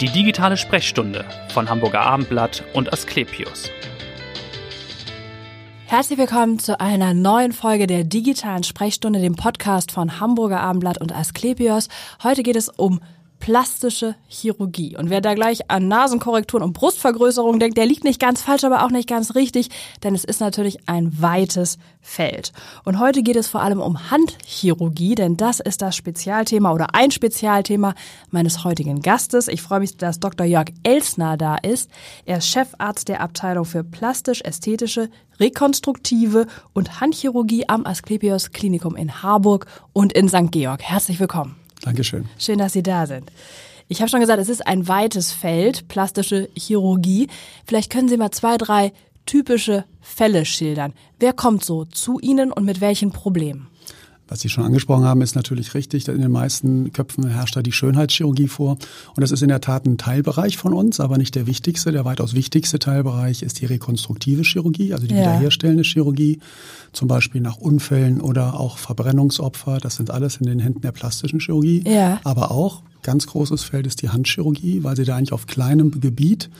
Die digitale Sprechstunde von Hamburger Abendblatt und Asklepios. Herzlich willkommen zu einer neuen Folge der digitalen Sprechstunde, dem Podcast von Hamburger Abendblatt und Asklepios. Heute geht es um plastische Chirurgie. Und wer da gleich an Nasenkorrekturen und Brustvergrößerung denkt, der liegt nicht ganz falsch, aber auch nicht ganz richtig, denn es ist natürlich ein weites Feld. Und heute geht es vor allem um Handchirurgie, denn das ist das Spezialthema oder ein Spezialthema meines heutigen Gastes. Ich freue mich, dass Dr. Jörg Elsner da ist. Er ist Chefarzt der Abteilung für plastisch-ästhetische, rekonstruktive und Handchirurgie am Asklepios Klinikum in Harburg und in St. Georg. Herzlich willkommen. Dankeschön. Schön, dass Sie da sind. Ich habe schon gesagt, es ist ein weites Feld, plastische Chirurgie. Vielleicht können Sie mal zwei, drei typische Fälle schildern. Wer kommt so zu Ihnen und mit welchen Problemen? Was Sie schon angesprochen haben, ist natürlich richtig. In den meisten Köpfen herrscht da die Schönheitschirurgie vor. Und das ist in der Tat ein Teilbereich von uns, aber nicht der wichtigste. Der weitaus wichtigste Teilbereich ist die rekonstruktive Chirurgie, also die ja. wiederherstellende Chirurgie, zum Beispiel nach Unfällen oder auch Verbrennungsopfer. Das sind alles in den Händen der plastischen Chirurgie. Ja. Aber auch ganz großes Feld ist die Handchirurgie, weil sie da eigentlich auf kleinem Gebiet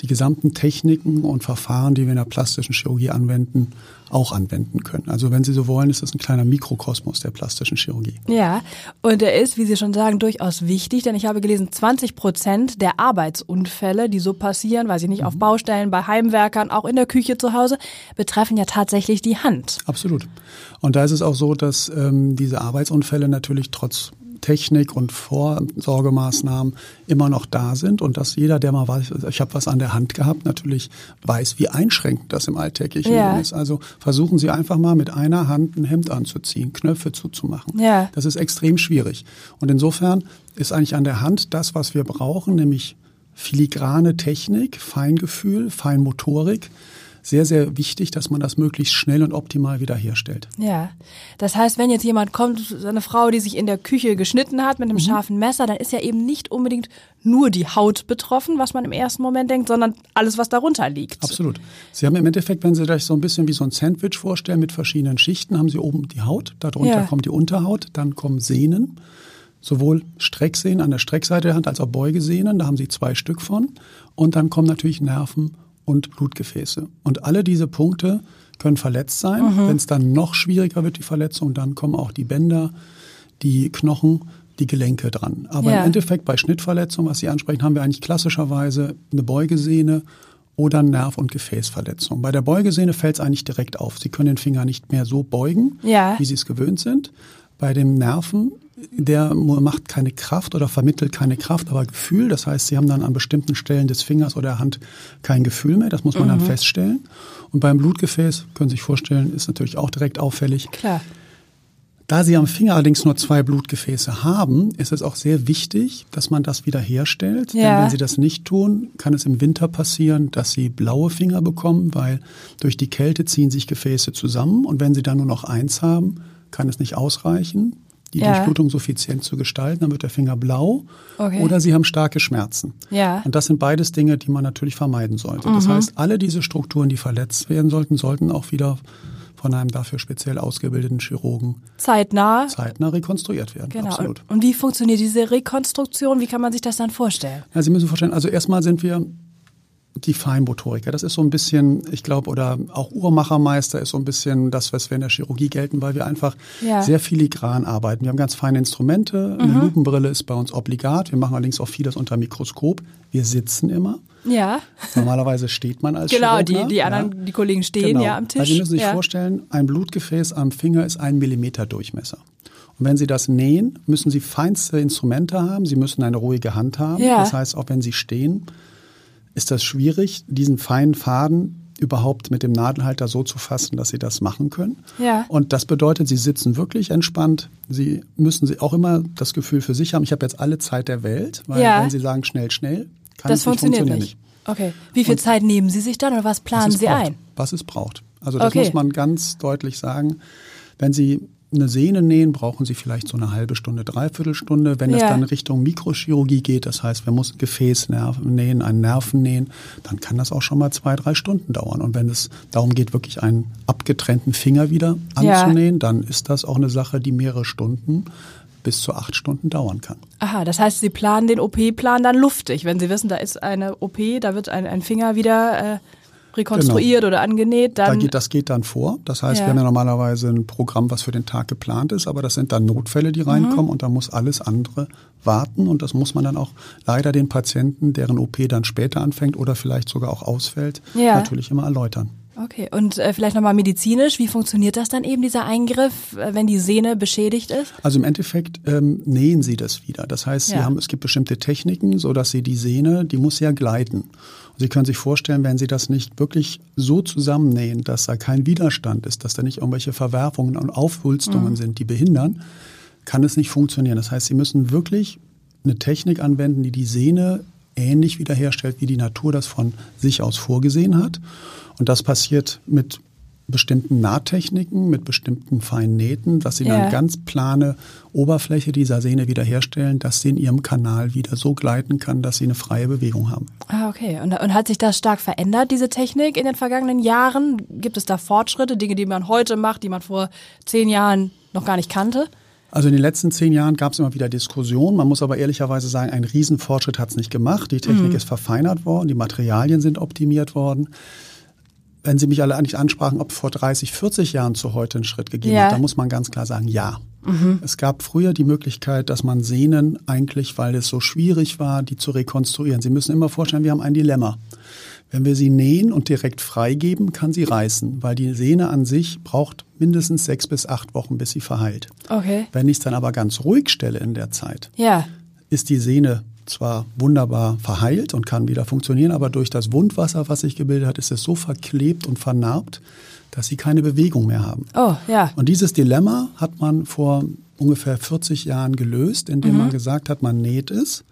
die gesamten Techniken und Verfahren, die wir in der plastischen Chirurgie anwenden, auch anwenden können. Also wenn Sie so wollen, ist das ein kleiner Mikrokosmos der plastischen Chirurgie. Ja, und er ist, wie Sie schon sagen, durchaus wichtig, denn ich habe gelesen, 20 Prozent der Arbeitsunfälle, die so passieren, weiß ich nicht, mhm. auf Baustellen, bei Heimwerkern, auch in der Küche zu Hause, betreffen ja tatsächlich die Hand. Absolut. Und da ist es auch so, dass ähm, diese Arbeitsunfälle natürlich trotz Technik und Vorsorgemaßnahmen immer noch da sind und dass jeder, der mal weiß, ich habe was an der Hand gehabt, natürlich weiß, wie einschränkend das im alltäglichen ja. ist. Also versuchen Sie einfach mal mit einer Hand ein Hemd anzuziehen, Knöpfe zuzumachen. Ja. Das ist extrem schwierig. Und insofern ist eigentlich an der Hand das, was wir brauchen, nämlich filigrane Technik, Feingefühl, Feinmotorik, sehr, sehr wichtig, dass man das möglichst schnell und optimal wiederherstellt. Ja, das heißt, wenn jetzt jemand kommt, eine Frau, die sich in der Küche geschnitten hat mit einem mhm. scharfen Messer, dann ist ja eben nicht unbedingt nur die Haut betroffen, was man im ersten Moment denkt, sondern alles, was darunter liegt. Absolut. Sie haben im Endeffekt, wenn Sie sich so ein bisschen wie so ein Sandwich vorstellen mit verschiedenen Schichten, haben Sie oben die Haut, darunter ja. kommt die Unterhaut, dann kommen Sehnen sowohl Strecksehnen an der Streckseite der Hand als auch Beugesehnen, da haben Sie zwei Stück von. Und dann kommen natürlich Nerven und Blutgefäße. Und alle diese Punkte können verletzt sein. Mhm. Wenn es dann noch schwieriger wird, die Verletzung, dann kommen auch die Bänder, die Knochen, die Gelenke dran. Aber ja. im Endeffekt bei Schnittverletzungen, was Sie ansprechen, haben wir eigentlich klassischerweise eine Beugesehne oder Nerv- und Gefäßverletzung. Bei der Beugesehne fällt es eigentlich direkt auf. Sie können den Finger nicht mehr so beugen, ja. wie Sie es gewöhnt sind. Bei dem Nerven der macht keine Kraft oder vermittelt keine Kraft, aber Gefühl. Das heißt, sie haben dann an bestimmten Stellen des Fingers oder der Hand kein Gefühl mehr. Das muss man mhm. dann feststellen. Und beim Blutgefäß, können Sie sich vorstellen, ist natürlich auch direkt auffällig. Klar. Da Sie am Finger allerdings nur zwei Blutgefäße haben, ist es auch sehr wichtig, dass man das wieder herstellt. Ja. Denn wenn Sie das nicht tun, kann es im Winter passieren, dass Sie blaue Finger bekommen, weil durch die Kälte ziehen sich Gefäße zusammen. Und wenn Sie dann nur noch eins haben, kann es nicht ausreichen die ja. Durchblutung suffizient zu gestalten, dann wird der Finger blau okay. oder sie haben starke Schmerzen. Ja. Und das sind beides Dinge, die man natürlich vermeiden sollte. Mhm. Das heißt, alle diese Strukturen, die verletzt werden sollten, sollten auch wieder von einem dafür speziell ausgebildeten Chirurgen zeitnah, zeitnah rekonstruiert werden. Genau. Absolut. Und wie funktioniert diese Rekonstruktion? Wie kann man sich das dann vorstellen? Ja, Sie müssen vorstellen, also erstmal sind wir die Feinmotoriker. Das ist so ein bisschen, ich glaube, oder auch Uhrmachermeister ist so ein bisschen das, was wir in der Chirurgie gelten, weil wir einfach ja. sehr filigran arbeiten. Wir haben ganz feine Instrumente. Mhm. Eine Lupenbrille ist bei uns obligat. Wir machen allerdings auch vieles unter Mikroskop. Wir sitzen immer. Ja. Normalerweise steht man als Genau, die, die anderen, ja. die Kollegen stehen genau. ja am Tisch. Also Sie müssen sich ja. vorstellen, ein Blutgefäß am Finger ist ein Millimeter Durchmesser. Und wenn Sie das nähen, müssen Sie feinste Instrumente haben. Sie müssen eine ruhige Hand haben. Ja. Das heißt, auch wenn Sie stehen, ist das schwierig, diesen feinen Faden überhaupt mit dem Nadelhalter so zu fassen, dass sie das machen können. Ja. Und das bedeutet, sie sitzen wirklich entspannt. Sie müssen sie auch immer das Gefühl für sich haben, ich habe jetzt alle Zeit der Welt, weil ja. wenn sie sagen schnell, schnell, kann das es nicht funktionieren nicht. Okay. Wie viel Und Zeit nehmen Sie sich dann oder was planen Sie braucht, ein? Was es braucht. Also das okay. muss man ganz deutlich sagen. Wenn Sie eine Sehne nähen, brauchen Sie vielleicht so eine halbe Stunde, dreiviertel Stunde. Wenn ja. es dann Richtung Mikrochirurgie geht, das heißt, wir müssen Gefäß nähen, einen Nerven nähen, dann kann das auch schon mal zwei, drei Stunden dauern. Und wenn es darum geht, wirklich einen abgetrennten Finger wieder anzunähen, ja. dann ist das auch eine Sache, die mehrere Stunden bis zu acht Stunden dauern kann. Aha, das heißt, Sie planen den OP-Plan dann luftig, wenn Sie wissen, da ist eine OP, da wird ein, ein Finger wieder äh, rekonstruiert genau. oder angenäht. Dann da geht, das geht dann vor. Das heißt, ja. wir haben ja normalerweise ein Programm, was für den Tag geplant ist, aber das sind dann Notfälle, die reinkommen mhm. und da muss alles andere warten und das muss man dann auch leider den Patienten, deren OP dann später anfängt oder vielleicht sogar auch ausfällt, ja. natürlich immer erläutern. Okay, und äh, vielleicht nochmal medizinisch, wie funktioniert das dann eben, dieser Eingriff, äh, wenn die Sehne beschädigt ist? Also im Endeffekt ähm, nähen Sie das wieder. Das heißt, Sie ja. haben, es gibt bestimmte Techniken, so dass Sie die Sehne, die muss ja gleiten. Sie können sich vorstellen, wenn Sie das nicht wirklich so zusammennähen, dass da kein Widerstand ist, dass da nicht irgendwelche Verwerfungen und Aufwulstungen mhm. sind, die behindern, kann es nicht funktionieren. Das heißt, Sie müssen wirklich eine Technik anwenden, die die Sehne ähnlich wiederherstellt, wie die Natur das von sich aus vorgesehen hat. Und das passiert mit bestimmten Nahtechniken, mit bestimmten feinen Nähten, dass sie ja. eine ganz plane Oberfläche dieser Sehne wiederherstellen, dass sie in ihrem Kanal wieder so gleiten kann, dass sie eine freie Bewegung haben. Ah, okay. Und, und hat sich das stark verändert, diese Technik in den vergangenen Jahren? Gibt es da Fortschritte, Dinge, die man heute macht, die man vor zehn Jahren noch gar nicht kannte? Also in den letzten zehn Jahren gab es immer wieder Diskussionen. Man muss aber ehrlicherweise sagen, ein Riesenfortschritt hat es nicht gemacht. Die Technik mhm. ist verfeinert worden, die Materialien sind optimiert worden. Wenn Sie mich alle eigentlich ansprachen, ob vor 30, 40 Jahren zu heute einen Schritt gegeben ja. hat, dann muss man ganz klar sagen, ja. Mhm. Es gab früher die Möglichkeit, dass man Sehnen eigentlich, weil es so schwierig war, die zu rekonstruieren. Sie müssen immer vorstellen, wir haben ein Dilemma. Wenn wir sie nähen und direkt freigeben, kann sie reißen, weil die Sehne an sich braucht mindestens sechs bis acht Wochen, bis sie verheilt. Okay. Wenn ich es dann aber ganz ruhig stelle in der Zeit, ja. ist die Sehne zwar wunderbar verheilt und kann wieder funktionieren, aber durch das Wundwasser, was sich gebildet hat, ist es so verklebt und vernarbt, dass sie keine Bewegung mehr haben. Oh, ja. Und dieses Dilemma hat man vor ungefähr 40 Jahren gelöst, indem mhm. man gesagt hat, man näht es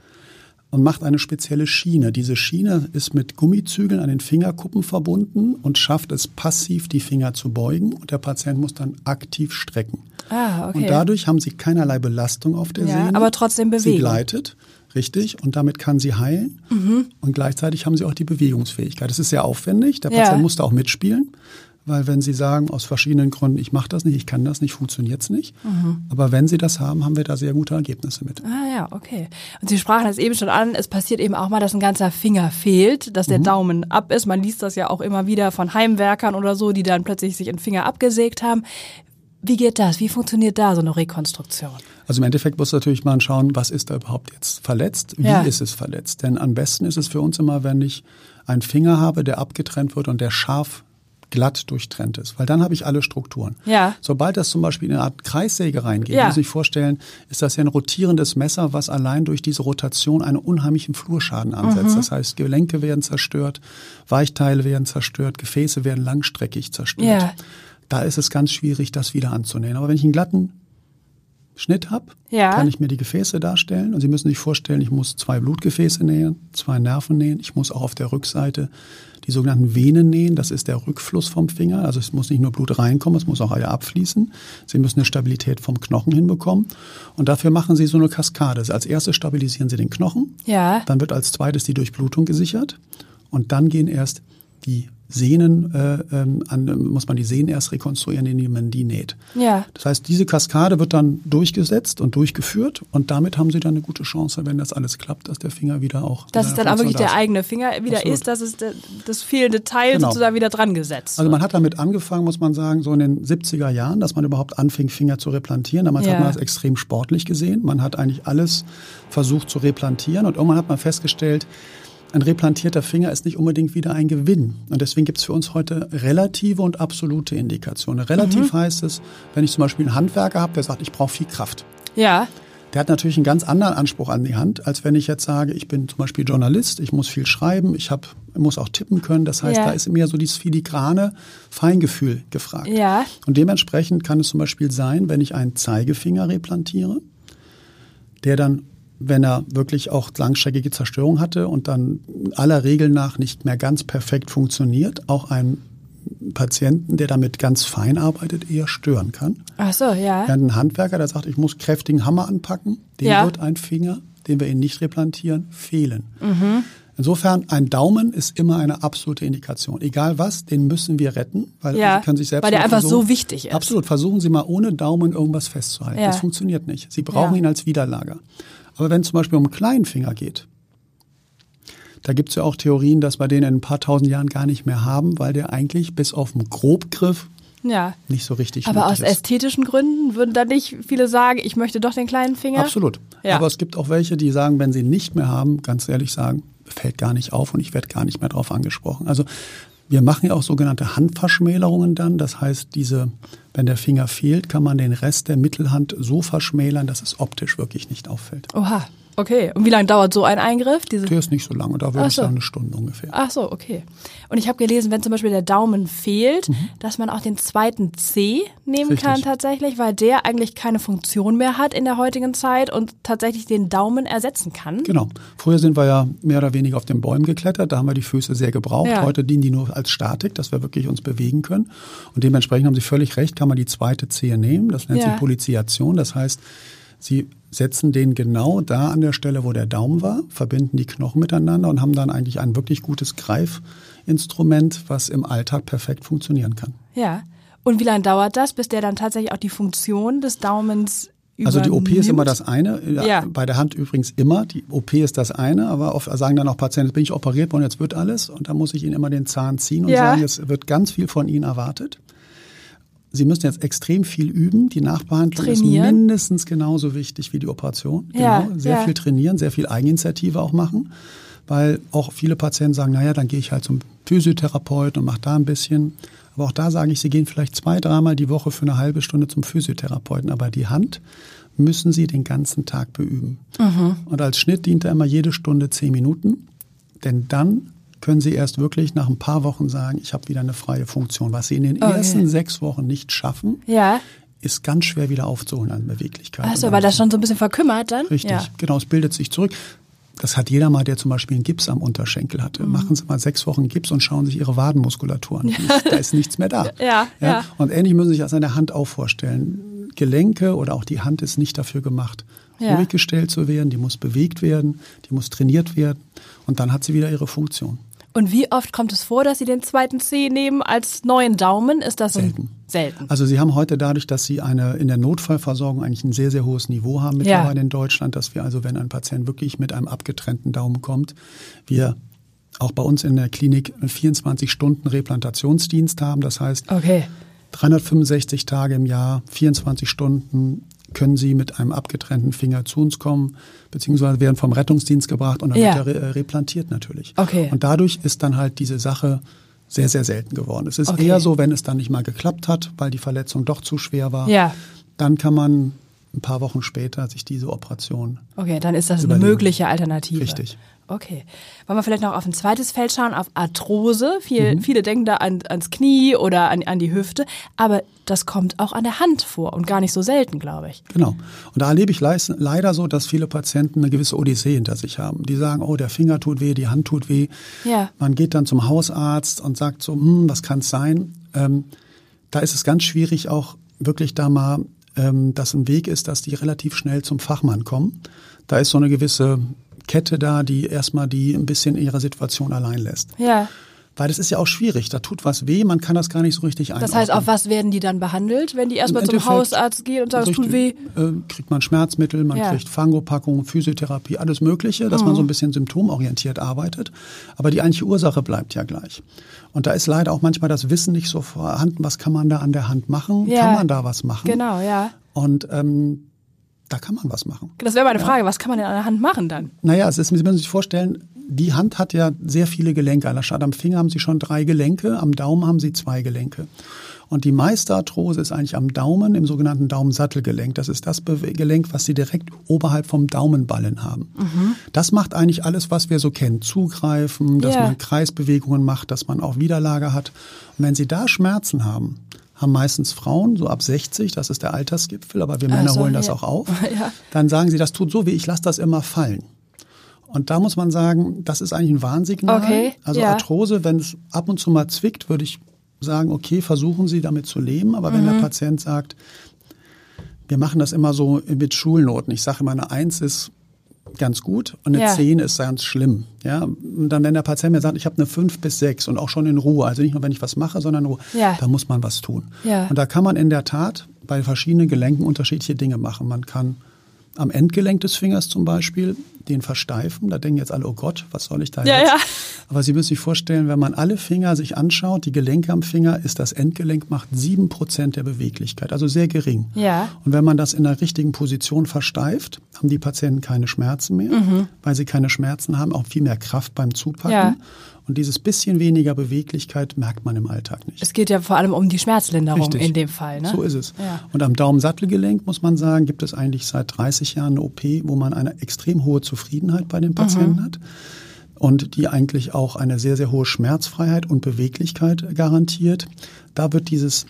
und macht eine spezielle Schiene. Diese Schiene ist mit Gummizügeln an den Fingerkuppen verbunden und schafft es passiv, die Finger zu beugen und der Patient muss dann aktiv strecken. Ah, okay. Und dadurch haben sie keinerlei Belastung auf der ja, Sehne. Aber trotzdem Bewegung. Sie gleitet, richtig, und damit kann sie heilen. Mhm. Und gleichzeitig haben sie auch die Bewegungsfähigkeit. Das ist sehr aufwendig. Der Patient ja. muss da auch mitspielen. Weil wenn Sie sagen, aus verschiedenen Gründen, ich mache das nicht, ich kann das nicht, funktioniert es nicht. Mhm. Aber wenn Sie das haben, haben wir da sehr gute Ergebnisse mit. Ah ja, okay. Und Sie sprachen es eben schon an, es passiert eben auch mal, dass ein ganzer Finger fehlt, dass der mhm. Daumen ab ist. Man liest das ja auch immer wieder von Heimwerkern oder so, die dann plötzlich sich einen Finger abgesägt haben. Wie geht das? Wie funktioniert da so eine Rekonstruktion? Also im Endeffekt muss natürlich mal schauen, was ist da überhaupt jetzt verletzt? Wie ja. ist es verletzt? Denn am besten ist es für uns immer, wenn ich einen Finger habe, der abgetrennt wird und der scharf glatt durchtrennt ist, weil dann habe ich alle Strukturen. Ja. Sobald das zum Beispiel in eine Art Kreissäge reingeht, ja. muss ich vorstellen, ist das ja ein rotierendes Messer, was allein durch diese Rotation einen unheimlichen Flurschaden ansetzt. Mhm. Das heißt, Gelenke werden zerstört, Weichteile werden zerstört, Gefäße werden langstreckig zerstört. Ja. Da ist es ganz schwierig, das wieder anzunähen. Aber wenn ich einen glatten Schnitt habe, ja. kann ich mir die Gefäße darstellen. Und Sie müssen sich vorstellen, ich muss zwei Blutgefäße nähen, zwei Nerven nähen. Ich muss auch auf der Rückseite die sogenannten Venen nähen. Das ist der Rückfluss vom Finger. Also es muss nicht nur Blut reinkommen, es muss auch wieder abfließen. Sie müssen eine Stabilität vom Knochen hinbekommen. Und dafür machen Sie so eine Kaskade. Als erstes stabilisieren Sie den Knochen. Ja. Dann wird als zweites die Durchblutung gesichert. Und dann gehen erst die Sehnen, äh, ähm, an, muss man die Sehnen erst rekonstruieren, indem man die näht. Ja. Das heißt, diese Kaskade wird dann durchgesetzt und durchgeführt und damit haben sie dann eine gute Chance, wenn das alles klappt, dass der Finger wieder auch. Dass es dann auch wirklich der eigene Finger wieder Absolut. ist, dass es das fehlende Teil genau. sozusagen wieder dran gesetzt. Also man hat damit angefangen, muss man sagen, so in den 70er Jahren, dass man überhaupt anfing, Finger zu replantieren. Damals ja. hat man das extrem sportlich gesehen. Man hat eigentlich alles versucht zu replantieren und irgendwann hat man festgestellt, ein replantierter Finger ist nicht unbedingt wieder ein Gewinn. Und deswegen gibt es für uns heute relative und absolute Indikationen. Relativ mhm. heißt es, wenn ich zum Beispiel einen Handwerker habe, der sagt, ich brauche viel Kraft. Ja. Der hat natürlich einen ganz anderen Anspruch an die Hand, als wenn ich jetzt sage, ich bin zum Beispiel Journalist, ich muss viel schreiben, ich hab, muss auch tippen können. Das heißt, ja. da ist mehr so dieses filigrane Feingefühl gefragt. Ja. Und dementsprechend kann es zum Beispiel sein, wenn ich einen Zeigefinger replantiere, der dann wenn er wirklich auch langstreckige Zerstörung hatte und dann aller Regel nach nicht mehr ganz perfekt funktioniert, auch einen Patienten, der damit ganz fein arbeitet, eher stören kann. Ach so, ja. Während ein Handwerker, der sagt, ich muss kräftigen Hammer anpacken, dem ja. wird ein Finger, den wir ihn nicht replantieren, fehlen. Mhm. Insofern, ein Daumen ist immer eine absolute Indikation. Egal was, den müssen wir retten, weil Ja, können sich selbst weil der einfach so wichtig ist. Absolut. Versuchen Sie mal ohne Daumen irgendwas festzuhalten. Ja. Das funktioniert nicht. Sie brauchen Ja. ihn als Widerlager. Aber wenn es zum Beispiel um einen kleinen Finger geht, da gibt es ja auch Theorien, dass wir den in ein paar tausend Jahren gar nicht mehr haben, weil der eigentlich bis auf den Grobgriff Ja. nicht so richtig Aber aus ist. ästhetischen Gründen würden da nicht viele sagen, ich möchte doch den kleinen Finger? Absolut. Ja. Aber es gibt auch welche, die sagen, wenn sie ihn nicht mehr haben, ganz ehrlich sagen, fällt gar nicht auf und ich werde gar nicht mehr drauf angesprochen. Also wir machen ja auch sogenannte Handverschmälerungen dann. Das heißt, diese, wenn der Finger fehlt, kann man den Rest der Mittelhand so verschmälern, dass es optisch wirklich nicht auffällt. Oha, okay. Und wie lange dauert so ein Eingriff? Diese Der ist nicht so lange, da würde Ach ich so. sagen eine Stunde ungefähr. Ach so, okay. Und ich habe gelesen, wenn zum Beispiel der Daumen fehlt, dass man auch den zweiten C nehmen Mhm. Richtig. kann tatsächlich, weil der eigentlich keine Funktion mehr hat in der heutigen Zeit und tatsächlich den Daumen ersetzen kann. Genau. Früher sind wir ja mehr oder weniger auf den Bäumen geklettert. Da haben wir die Füße sehr gebraucht. Ja. Heute dienen die nur als Statik, dass wir wirklich uns bewegen können. Und dementsprechend haben Sie völlig recht, kann man die zweite Zehe nehmen. Das nennt Ja. sich Poliziation. Das heißt, Sie setzen den genau da an der Stelle, wo der Daumen war, verbinden die Knochen miteinander und haben dann eigentlich ein wirklich gutes Greifinstrument, was im Alltag perfekt funktionieren kann. Ja. Und wie lange dauert das, bis der dann tatsächlich auch die Funktion des Daumens Also die OP ist immer übernimmt? das eine, Ja. bei der Hand übrigens immer. Die OP ist das eine, aber oft sagen dann auch Patienten, jetzt bin ich operiert worden, jetzt wird alles und da muss ich Ihnen immer den Zahn ziehen und Ja. sagen, es wird ganz viel von Ihnen erwartet. Sie müssen jetzt extrem viel üben. Die Nachbehandlung Trainieren. ist mindestens genauso wichtig wie die Operation. Ja, genau. Sehr ja. viel trainieren, sehr viel Eigeninitiative auch machen, weil auch viele Patienten sagen, naja, dann gehe ich halt zum Physiotherapeuten und mache da ein bisschen. Aber auch da sage ich, Sie gehen vielleicht zwei, dreimal die Woche für eine halbe Stunde zum Physiotherapeuten. Aber die Hand müssen Sie den ganzen Tag beüben. Mhm. Und als Schnitt dient er immer jede Stunde zehn Minuten. Denn dann können Sie erst wirklich nach ein paar Wochen sagen, ich habe wieder eine freie Funktion. Was Sie in den Okay. ersten sechs Wochen nicht schaffen, Ja. ist ganz schwer wieder aufzuholen an Beweglichkeit. Achso, weil das schon so ein bisschen verkümmert dann? Richtig, Ja. genau, es bildet sich zurück. Das hat jeder mal, der zum Beispiel einen Gips am Unterschenkel hatte. Mhm. Machen Sie mal sechs Wochen Gips und schauen sich Ihre Wadenmuskulatur an. Ist- Da ist nichts mehr da. Ja, ja. Und ähnlich müssen Sie sich das an der Hand auch vorstellen. Gelenke oder auch die Hand ist nicht dafür gemacht, Ja. ruhig gestellt zu werden. Die muss bewegt werden, die muss trainiert werden. Und dann hat sie wieder ihre Funktion. Und wie oft kommt es vor, dass Sie den zweiten C nehmen als neuen Daumen? Ist das Selten. selten? Also Sie haben heute dadurch, dass Sie eine in der Notfallversorgung eigentlich ein sehr, sehr hohes Niveau haben mittlerweile Ja. in Deutschland, dass wir also, wenn ein Patient wirklich mit einem abgetrennten Daumen kommt, wir auch bei uns in der Klinik einen 24 Stunden Replantationsdienst haben. Das heißt, Okay. 365 Tage im Jahr, 24 Stunden können Sie mit einem abgetrennten Finger zu uns kommen, beziehungsweise werden vom Rettungsdienst gebracht und dann Ja. wird er re replantiert natürlich. Okay. Und dadurch ist dann halt diese Sache sehr, sehr selten geworden. Es ist Okay. eher so, wenn es dann nicht mal geklappt hat, weil die Verletzung doch zu schwer war, Ja. dann kann man ein paar Wochen später sich diese Operation Okay, dann ist das eine Überlegen. mögliche Alternative. Richtig. Okay. Wollen wir vielleicht noch auf ein zweites Feld schauen, auf Arthrose? Viel, Mhm. Viele denken da an, ans Knie oder an, an die Hüfte, aber das kommt auch an der Hand vor und gar nicht so selten, glaube ich. Genau. Und da erlebe ich leider so, dass viele Patienten eine gewisse Odyssee hinter sich haben. Die sagen, oh, der Finger tut weh, die Hand tut weh. Ja. Man geht dann zum Hausarzt und sagt so, hm, was kann es sein? Ähm, da ist es ganz schwierig, auch wirklich da mal, ähm, dass ein Weg ist, dass die relativ schnell zum Fachmann kommen. Da ist so eine gewisse Kette da, die erstmal die ein bisschen in ihrer Situation allein lässt. Ja. Weil das ist ja auch schwierig. Da tut was weh, man kann das gar nicht so richtig einordnen. Das heißt, auf was werden die dann behandelt, wenn die erstmal zum Endeffekt Hausarzt gehen und sagen, es tut weh? Äh, kriegt man Schmerzmittel, man Ja. kriegt Fangopackungen, Physiotherapie, alles Mögliche, dass man Mhm. so ein bisschen symptomorientiert arbeitet. Aber die eigentliche Ursache bleibt ja gleich. Und da ist leider auch manchmal das Wissen nicht so vorhanden, was kann man da an der Hand machen? Ja. Kann man da was machen? Genau, ja. Und ähm, da kann man was machen. Das wäre meine Frage, was kann man denn an der Hand machen dann? Naja, es ist, Sie müssen sich vorstellen, die Hand hat ja sehr viele Gelenke. Statt am Finger haben Sie schon drei Gelenke, am Daumen haben Sie zwei Gelenke. Und die meiste Arthrose ist eigentlich am Daumen, im sogenannten Daumensattelgelenk. Das ist das Gelenk, was Sie direkt oberhalb vom Daumenballen haben. Das macht eigentlich alles, was wir so kennen. Zugreifen, dass Ja. man Kreisbewegungen macht, dass man auch Widerlager hat. Und wenn Sie da Schmerzen haben, haben meistens Frauen, so ab 60, das ist der Altersgipfel, aber wir Männer so, holen das ja. auch auf, Ja. dann sagen sie, das tut so weh, ich lasse das immer fallen. Und da muss man sagen, das ist eigentlich ein Warnsignal. Okay, also ja. Arthrose, wenn es ab und zu mal zwickt, würde ich sagen, okay, versuchen Sie damit zu leben. Aber wenn Mhm. der Patient sagt, wir machen das immer so mit Schulnoten. Ich sage immer, eine Eins ist ganz gut und eine ja. 10 ist ganz schlimm. Ja, und dann, wenn der Patient mir sagt, ich habe eine 5 bis 6 und auch schon in Ruhe, also nicht nur, wenn ich was mache, sondern nur, ja. da muss man was tun. Ja. Und da kann man in der Tat bei verschiedenen Gelenken unterschiedliche Dinge machen. Man kann am Endgelenk des Fingers zum Beispiel den versteifen. Da denken jetzt alle, oh Gott, was soll ich da ja, jetzt? Ja. Aber Sie müssen sich vorstellen, wenn man alle Finger sich anschaut, die Gelenke am Finger, ist das Endgelenk macht sieben Prozent der Beweglichkeit, also sehr gering. Ja. Und wenn man das in der richtigen Position versteift, haben die Patienten keine Schmerzen mehr, mhm. weil sie keine Schmerzen haben, auch viel mehr Kraft beim Zupacken. Ja. Und dieses bisschen weniger Beweglichkeit merkt man im Alltag nicht. Es geht ja vor allem um die Schmerzlinderung Richtig. in dem Fall. Ne? So ist es. Ja. Und am Daumensattelgelenk, muss man sagen, gibt es eigentlich seit 30 Jahren eine OP, wo man eine extrem hohe Zufriedenheit bei den Patienten mhm. hat und die eigentlich auch eine sehr, sehr hohe Schmerzfreiheit und Beweglichkeit garantiert. Da wird dieses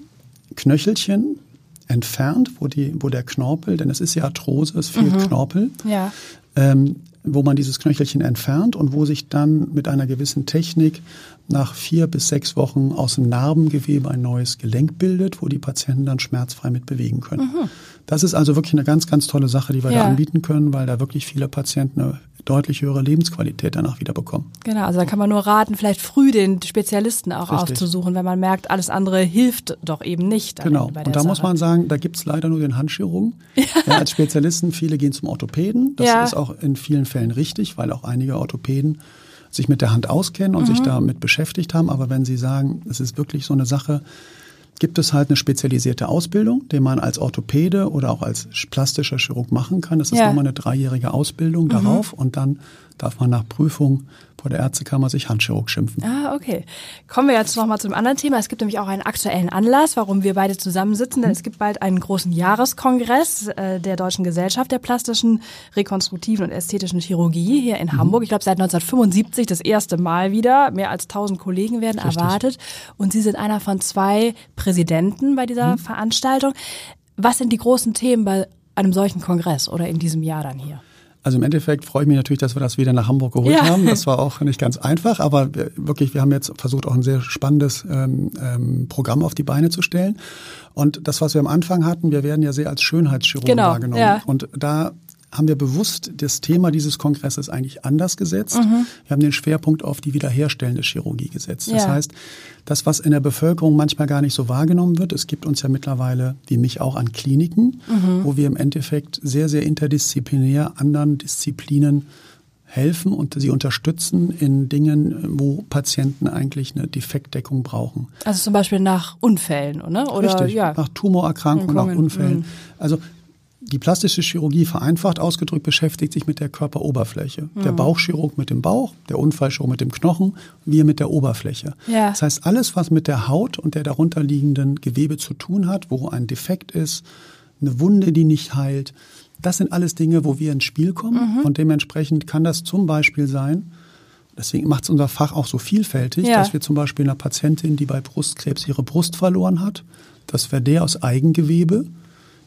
Knöchelchen entfernt, wo, die, wo der Knorpel, denn es ist ja Arthrose, es fehlt mhm. Knorpel, ja. ähm, wo man dieses Knöchelchen entfernt und wo sich dann mit einer gewissen Technik nach vier bis sechs Wochen aus dem Narbengewebe ein neues Gelenk bildet, wo die Patienten dann schmerzfrei mit bewegen können. Mhm. Das ist also wirklich eine ganz, ganz tolle Sache, die wir ja. da anbieten können, weil da wirklich viele Patienten eine deutlich höhere Lebensqualität danach wieder bekommen. Genau, also da kann man nur raten, vielleicht früh den Spezialisten auch Richtig. aufzusuchen, wenn man merkt, alles andere hilft doch eben nicht. Genau, und da Sache. muss man sagen, da gibt es leider nur den Handchirurgen. Ja. ja. als Spezialisten, viele gehen zum Orthopäden. Das ist auch in vielen Fällen richtig, weil auch einige Orthopäden sich mit der Hand auskennen und mhm. sich damit beschäftigt haben. Aber wenn Sie sagen, es ist wirklich so eine Sache, gibt es halt eine spezialisierte Ausbildung, die man als Orthopäde oder auch als plastischer Chirurg machen kann. Das ist ja. nochmal eine dreijährige Ausbildung mhm. darauf und dann darf man nach Prüfung vor der Ärztekammer sich Handchirurg schimpfen. Ah, okay. Kommen wir jetzt nochmal zu einem anderen Thema. Es gibt nämlich auch einen aktuellen Anlass, warum wir beide zusammensitzen, denn mhm. es gibt bald einen großen Jahreskongress äh, der Deutschen Gesellschaft der plastischen, rekonstruktiven und ästhetischen Chirurgie hier in mhm. Hamburg. Ich glaube, seit 1975 das erste Mal wieder. Mehr als 1000 Kollegen werden Richtig. erwartet. Und Sie sind einer von zwei Präsidenten bei dieser mhm. Veranstaltung. Was sind die großen Themen bei einem solchen Kongress oder in diesem Jahr dann hier? Also im Endeffekt freue ich mich natürlich, dass wir das wieder nach Hamburg geholt ja. haben. Das war auch nicht ganz einfach, aber wir, wirklich, wir haben jetzt versucht, auch ein sehr spannendes ähm, ähm, Programm auf die Beine zu stellen. Und das, was wir am Anfang hatten, wir werden ja sehr als Schönheitschirurgen genau, wahrgenommen. Ja. Und da haben wir bewusst das Thema dieses Kongresses eigentlich anders gesetzt. Mhm. Wir haben den Schwerpunkt auf die wiederherstellende Chirurgie gesetzt. Das ja. heißt, das, was in der Bevölkerung manchmal gar nicht so wahrgenommen wird, es gibt uns ja mittlerweile, wie mich auch, an Kliniken, mhm. wo wir im Endeffekt sehr, sehr interdisziplinär anderen Disziplinen helfen und sie unterstützen in Dingen, wo Patienten eigentlich eine Defektdeckung brauchen. Also zum Beispiel nach Unfällen, oder? oder Richtig, ja. nach Tumorerkrankungen, nach Unfällen. Mhm. Also die plastische Chirurgie vereinfacht ausgedrückt beschäftigt sich mit der Körperoberfläche. Mhm. Der Bauchchirurg mit dem Bauch, der Unfallchirurg mit dem Knochen, wir mit der Oberfläche. Ja. Das heißt, alles, was mit der Haut und der darunterliegenden Gewebe zu tun hat, wo ein Defekt ist, eine Wunde, die nicht heilt, das sind alles Dinge, wo wir ins Spiel kommen. Mhm. Und dementsprechend kann das zum Beispiel sein, deswegen macht es unser Fach auch so vielfältig, ja. dass wir zum Beispiel einer Patientin, die bei Brustkrebs ihre Brust verloren hat, dass wir der aus Eigengewebe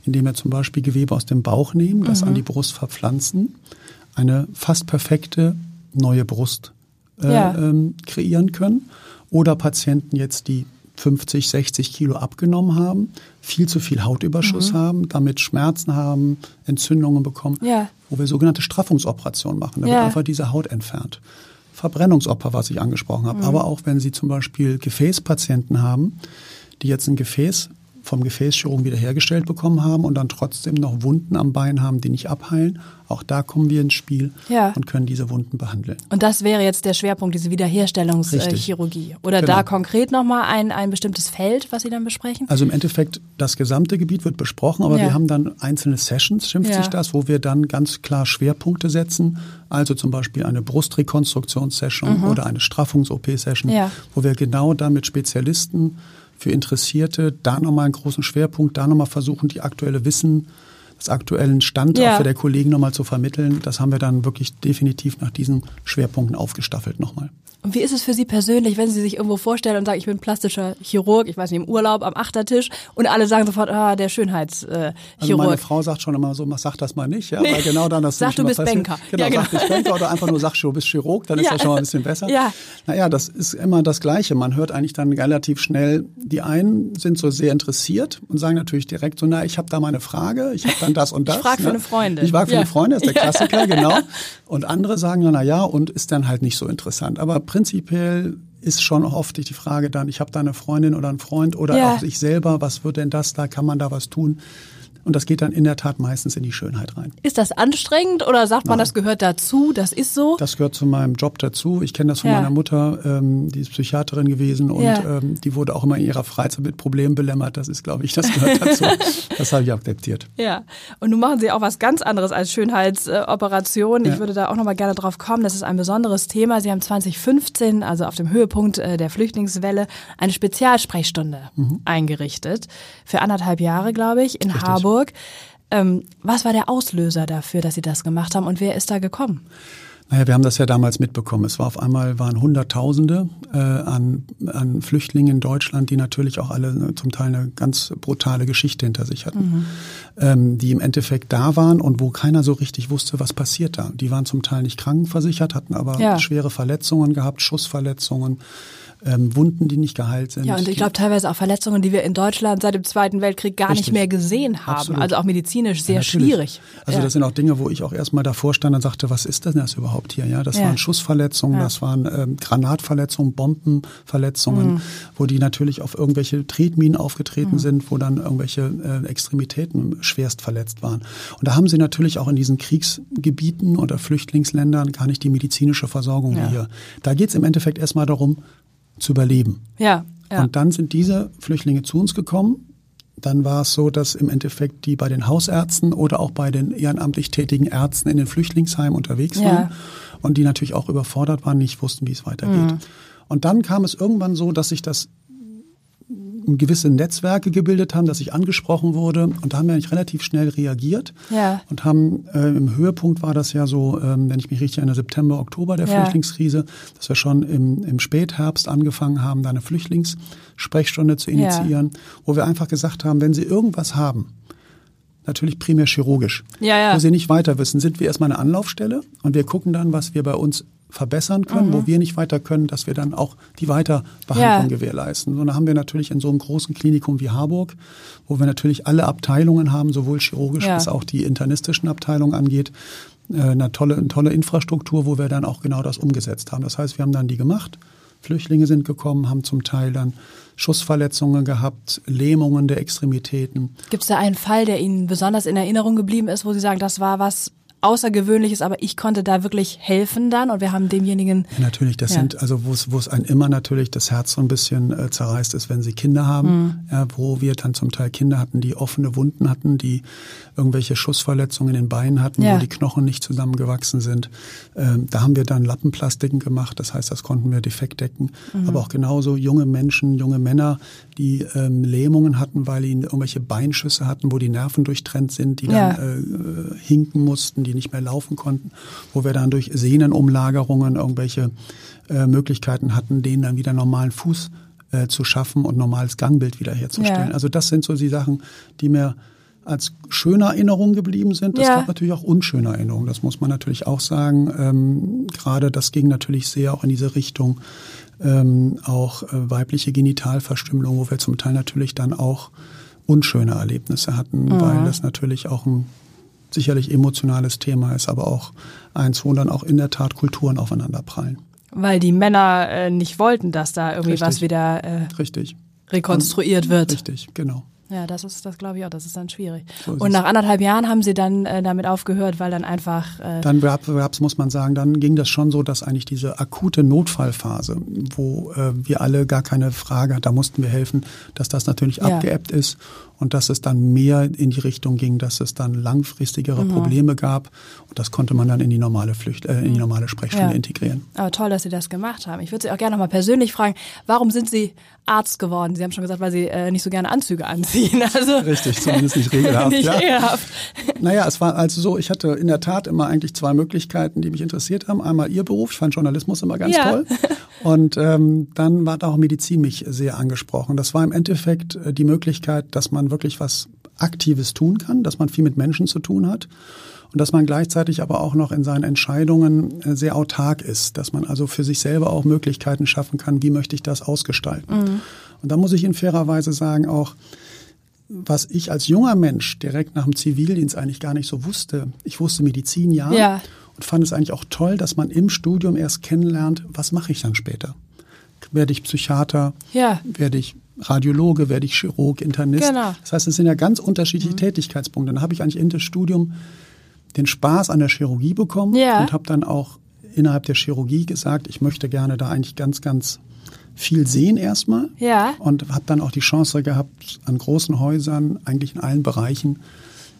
indem wir zum Beispiel Gewebe aus dem Bauch nehmen, das mhm. an die Brust verpflanzen, eine fast perfekte neue Brust äh, ja. ähm, kreieren können. Oder Patienten jetzt, die 50, 60 Kilo abgenommen haben, viel zu viel Hautüberschuss mhm. haben, damit Schmerzen haben, Entzündungen bekommen, ja. wo wir sogenannte Straffungsoperationen machen. Da ja. wird einfach diese Haut entfernt. Verbrennungsopfer, was ich angesprochen habe. Mhm. Aber auch wenn Sie zum Beispiel Gefäßpatienten haben, die jetzt ein Gefäß vom Gefäßchirurgen wiederhergestellt bekommen haben und dann trotzdem noch Wunden am Bein haben, die nicht abheilen. Auch da kommen wir ins Spiel ja. und können diese Wunden behandeln. Und das wäre jetzt der Schwerpunkt, diese Wiederherstellungschirurgie. Oder genau. da konkret nochmal ein, ein bestimmtes Feld, was Sie dann besprechen? Also im Endeffekt, das gesamte Gebiet wird besprochen, aber ja. wir haben dann einzelne Sessions, schimpft ja. sich das, wo wir dann ganz klar Schwerpunkte setzen. Also zum Beispiel eine Brustrekonstruktionssession mhm. oder eine Straffungs-OP-Session, wo wir genau da mit Spezialisten für Interessierte da nochmal einen großen Schwerpunkt, da nochmal versuchen, die aktuelle Wissen, das aktuellen Stand ja. auch für der Kollegen nochmal zu vermitteln. Das haben wir dann wirklich definitiv nach diesen Schwerpunkten aufgestaffelt nochmal. Und wie ist es für Sie persönlich, wenn Sie sich irgendwo vorstellen und sagen, ich bin plastischer Chirurg, ich weiß nicht, im Urlaub am Achtertisch und alle sagen sofort, ah, der Schönheitschirurg. Also meine Frau sagt schon immer so, sag das mal nicht, ja, nee. weil genau dann das Sag, du bist Banker. Genau, ja, genau. sag, ich Banker oder einfach nur sag, du bist Chirurg, dann ist ja. das schon mal ein bisschen besser. Ja. Naja, das ist immer das Gleiche. Man hört eigentlich dann relativ schnell, die einen sind so sehr interessiert und sagen natürlich direkt so, na, ich habe da mal eine Frage, ich habe da dann das und das. Ich frage für ne? eine Freundin. Ich frage für ja. eine Freundin, das ist der Klassiker, genau. Und andere sagen dann, na ja, und ist dann halt nicht so interessant. Aber prinzipiell ist schon oft die Frage dann, ich habe da eine Freundin oder einen Freund oder Ja. auch ich selber, was wird denn das da, kann man da was tun? Und das geht dann in der Tat meistens in die Schönheit rein. Ist das anstrengend oder sagt man, Nein. das gehört dazu, das ist so? Das gehört zu meinem Job dazu. Ich kenne das von Ja. meiner Mutter, ähm, die ist Psychiaterin gewesen und Ja. ähm, die wurde auch immer in ihrer Freizeit mit Problemen belämmert. Das ist, glaube ich, das gehört dazu. das habe ich akzeptiert. Ja, und nun machen Sie auch was ganz anderes als Schönheitsoperationen. Ich Ja. würde da auch nochmal gerne drauf kommen. Das ist ein besonderes Thema. Sie haben 2015, also auf dem Höhepunkt äh, der Flüchtlingswelle, eine Spezialsprechstunde eingerichtet. Für anderthalb Jahre, glaube ich, in Harburg. Ähm, was war der Auslöser dafür, dass Sie das gemacht haben und wer ist da gekommen? Naja, wir haben das ja damals mitbekommen. Es war auf einmal waren Hunderttausende äh, an, an Flüchtlingen in Deutschland, die natürlich auch alle ne, zum Teil eine ganz brutale Geschichte hinter sich hatten, ähm, die im Endeffekt da waren und wo keiner so richtig wusste, was passiert da. Die waren zum Teil nicht krankenversichert, hatten aber Ja. schwere Verletzungen gehabt, Schussverletzungen, ähm, Wunden, die nicht geheilt sind. Ja, und ich glaube teilweise auch Verletzungen, die wir in Deutschland seit dem Zweiten Weltkrieg gar nicht Richtig. mehr gesehen haben. Absolut. Also auch medizinisch sehr Ja, schwierig. Also ja. das sind auch Dinge, wo ich auch erstmal davor stand und sagte, was ist denn das überhaupt hier? Ja, das Ja. waren Schussverletzungen, das waren ähm, Granatverletzungen, Bombenverletzungen, Mhm. wo die natürlich auf irgendwelche Tretminen aufgetreten sind, wo dann irgendwelche äh, Extremitäten schwerst verletzt waren. Und da haben sie natürlich auch in diesen Kriegsgebieten oder Flüchtlingsländern gar nicht die medizinische Versorgung wie hier. Da geht es im Endeffekt erstmal darum, zu überleben. ja, ja. Und dann sind diese Flüchtlinge zu uns gekommen. Dann war es so, dass im Endeffekt die bei den Hausärzten oder auch bei den ehrenamtlich tätigen Ärzten in den Flüchtlingsheimen unterwegs Ja. waren und die natürlich auch überfordert waren, nicht wussten, wie es weitergeht. Und dann kam es irgendwann so, dass sich das gewisse Netzwerke gebildet haben, dass ich angesprochen wurde und da haben wir eigentlich relativ schnell reagiert Ja. und haben äh, im Höhepunkt war das ja so, ähm, wenn ich mich richtig erinnere, September, Oktober der Ja. Flüchtlingskrise, dass wir schon im, im Spätherbst angefangen haben, da eine Flüchtlingssprechstunde zu Ja. initiieren, wo wir einfach gesagt haben, wenn Sie irgendwas haben, natürlich primär chirurgisch, Ja, ja. wo Sie nicht weiter wissen, sind wir erstmal eine Anlaufstelle und wir gucken dann, was wir bei uns verbessern können, wo wir nicht weiter können, dass wir dann auch die Weiterbehandlung Mhm. Ja. gewährleisten. Und da haben wir natürlich in so einem großen Klinikum wie Harburg, wo wir natürlich alle Abteilungen haben, sowohl chirurgisch Ja. als auch die internistischen Abteilungen angeht, äh, eine tolle, eine tolle Infrastruktur, wo wir dann auch genau das umgesetzt haben. Das heißt, wir haben dann die gemacht. Flüchtlinge sind gekommen, haben zum Teil dann Schussverletzungen gehabt, Lähmungen der Extremitäten. Gibt es da einen Fall, der Ihnen besonders in Erinnerung geblieben ist, wo Sie sagen, das war was Außergewöhnliches, aber ich konnte da wirklich helfen dann und wir haben demjenigen. Ja, natürlich, das Ja. sind, also wo es, wo es einen immer natürlich das Herz so ein bisschen äh, zerreißt ist, wenn sie Kinder haben, Mhm. ja, wo wir dann zum Teil Kinder hatten, die offene Wunden hatten, die irgendwelche Schussverletzungen in den Beinen hatten, Ja. wo die Knochen nicht zusammengewachsen sind. Ähm, da haben wir dann Lappenplastiken gemacht, das heißt, das konnten wir defekt decken. Mhm. Aber auch genauso junge Menschen, junge Männer, die ähm, Lähmungen hatten, weil ihnen irgendwelche Beinschüsse hatten, wo die Nerven durchtrennt sind, die dann äh, hinken mussten, die nicht mehr laufen konnten, wo wir dann durch Sehnenumlagerungen irgendwelche äh, Möglichkeiten hatten, denen dann wieder normalen Fuß äh, zu schaffen und normales Gangbild wiederherzustellen. Ja. Also das sind so die Sachen, die mir als schöne Erinnerungen geblieben sind. Es Ja. gab natürlich auch unschöne Erinnerungen, das muss man natürlich auch sagen. Ähm, Gerade das ging natürlich sehr auch in diese Richtung, ähm, auch äh, weibliche Genitalverstümmelung, wo wir zum Teil natürlich dann auch unschöne Erlebnisse hatten, Mhm. weil das natürlich auch ein sicherlich emotionales Thema ist, aber auch eins, wo dann auch in der Tat Kulturen aufeinander prallen. Weil die Männer äh, nicht wollten, dass da irgendwie Richtig. was wieder äh, Richtig. rekonstruiert wird. Richtig, genau. Ja, das ist, das glaube ich auch, das ist dann schwierig. So ist Und nach anderthalb Jahren haben Sie dann äh, damit aufgehört, weil dann einfach äh, Dann gab es, muss man sagen, dann ging das schon so, dass eigentlich diese akute Notfallphase, wo äh, wir alle gar keine Frage, da mussten wir helfen, dass das natürlich Ja. abgeebbt ist und dass es dann mehr in die Richtung ging, dass es dann langfristigere Probleme gab und das konnte man dann in die normale Flücht, äh, in die normale Sprechstunde Ja. integrieren. Aber toll, dass Sie das gemacht haben. Ich würde Sie auch gerne nochmal persönlich fragen, warum sind Sie Arzt geworden? Sie haben schon gesagt, weil Sie äh, nicht so gerne Anzüge anziehen. Also Richtig, zumindest nicht regelhaft. nicht ja. ekelhaft. Naja, es war also so, ich hatte in der Tat immer eigentlich zwei Möglichkeiten, die mich interessiert haben. Einmal Ihr Beruf, ich fand Journalismus immer ganz Ja. toll. Und ähm, dann war da auch Medizin mich sehr angesprochen. Das war im Endeffekt äh, die Möglichkeit, dass man wirklich was Aktives tun kann, dass man viel mit Menschen zu tun hat. Und dass man gleichzeitig aber auch noch in seinen Entscheidungen äh, sehr autark ist, dass man also für sich selber auch Möglichkeiten schaffen kann, wie möchte ich das ausgestalten. Und da muss ich in fairer Weise sagen, auch was ich als junger Mensch direkt nach dem Zivildienst eigentlich gar nicht so wusste. Ich wusste Medizin ja, Ja. und fand es eigentlich auch toll, dass man im Studium erst kennenlernt, was mache ich dann später. Werde ich Psychiater? Ja. Werde ich Radiologe? Werde ich Chirurg, Internist? Genau. Das heißt, es sind ja ganz unterschiedliche Tätigkeitspunkte. Dann habe ich eigentlich in das Studium den Spaß an der Chirurgie bekommen Ja. und habe dann auch innerhalb der Chirurgie gesagt, ich möchte gerne da eigentlich ganz, ganz viel sehen erstmal. Ja. Und habe dann auch die Chance gehabt, an großen Häusern, eigentlich in allen Bereichen,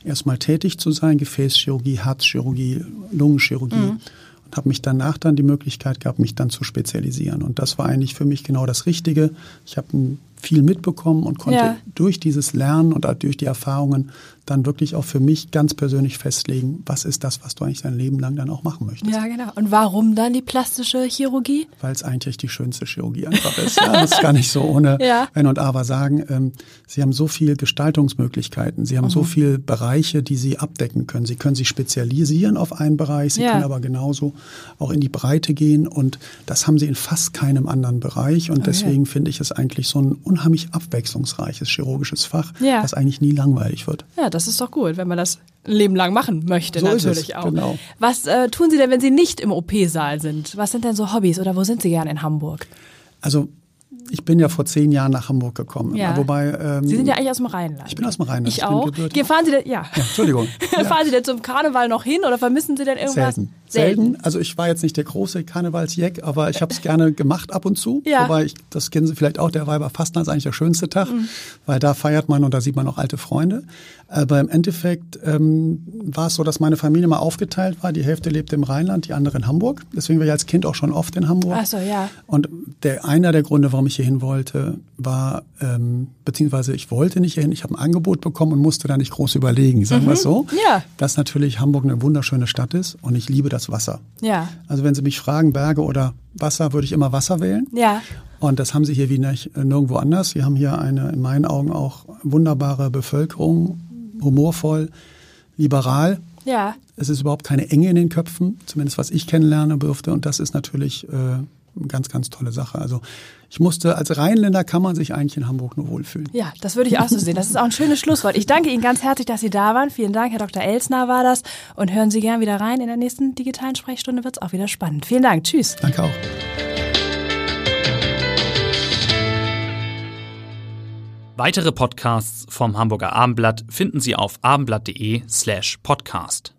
erstmal tätig zu sein. Gefäßchirurgie, Herzchirurgie, Lungenchirurgie. Mhm. Und habe mich danach dann die Möglichkeit gehabt, mich dann zu spezialisieren. Und das war eigentlich für mich genau das Richtige. Ich habe ein- viel mitbekommen und konnte Ja. durch dieses Lernen und durch die Erfahrungen dann wirklich auch für mich ganz persönlich festlegen, was ist das, was du eigentlich dein Leben lang dann auch machen möchtest. Ja, genau. Und warum dann die plastische Chirurgie? Weil es eigentlich die schönste Chirurgie einfach ist. Ja, das kann ich so ohne Ja. Wenn und Aber sagen. Ähm, sie haben so viel Gestaltungsmöglichkeiten. Sie haben Mhm. so viele Bereiche, die Sie abdecken können. Sie können sich spezialisieren auf einen Bereich. Sie Ja. können aber genauso auch in die Breite gehen. Und das haben Sie in fast keinem anderen Bereich. Und deswegen finde ich es eigentlich so ein unheimlich abwechslungsreiches chirurgisches Fach, Ja. das eigentlich nie langweilig wird. Ja, das ist doch gut, wenn man das ein Leben lang machen möchte, So natürlich es, auch. genau. Was äh, tun Sie denn, wenn Sie nicht im OP-Saal sind? Was sind denn so Hobbys oder wo sind Sie gern in Hamburg? Also ich bin ja vor zehn Jahren nach Hamburg gekommen. Ja. Wobei ähm, Sie sind ja eigentlich aus dem Rheinland. ich bin aus dem Rheinland. Ich bin auch. Hier fahren Sie denn, ja. Ja, Entschuldigung. Ja. fahren Sie denn zum Karneval noch hin oder vermissen Sie denn irgendwas? Selten. Selten. Also ich war jetzt nicht der große Karnevalsjack, aber ich habe es gerne gemacht ab und zu. Ja. Wobei ich, das kennen Sie vielleicht auch, der Weiberfastnacht ist eigentlich der schönste Tag, weil da feiert man und da sieht man auch alte Freunde. Aber im Endeffekt ähm, war es so, dass meine Familie mal aufgeteilt war. Die Hälfte lebte im Rheinland, die andere in Hamburg. Deswegen war ich als Kind auch schon oft in Hamburg. Ach so, ja. Und der, einer der Gründe, warum ich hier hin wollte, war, ähm, beziehungsweise ich wollte nicht hierhin, ich habe ein Angebot bekommen und musste da nicht groß überlegen, sagen wir es so. Mhm. Ja. Dass natürlich Hamburg eine wunderschöne Stadt ist und ich liebe das Wasser. Ja. Also wenn Sie mich fragen, Berge oder Wasser, würde ich immer Wasser wählen. Ja. Und das haben Sie hier wie äh, nirgendwo anders. Wir haben hier eine, in meinen Augen auch wunderbare Bevölkerung, humorvoll, liberal. Ja. Es ist überhaupt keine Enge in den Köpfen, zumindest was ich kennenlernen durfte. Und das ist natürlich äh, ganz, ganz tolle Sache. Also ich musste, als Rheinländer kann man sich eigentlich in Hamburg nur wohlfühlen. Ja, das würde ich auch so sehen. Das ist auch ein schönes Schlusswort. Ich danke Ihnen ganz herzlich, dass Sie da waren. Vielen Dank, Herr Dr. Elsner war das. Und hören Sie gern wieder rein. In der nächsten digitalen Sprechstunde wird es auch wieder spannend. Vielen Dank. Tschüss. Danke auch. Weitere Podcasts vom Hamburger Abendblatt finden Sie auf abendblatt.de slash podcast.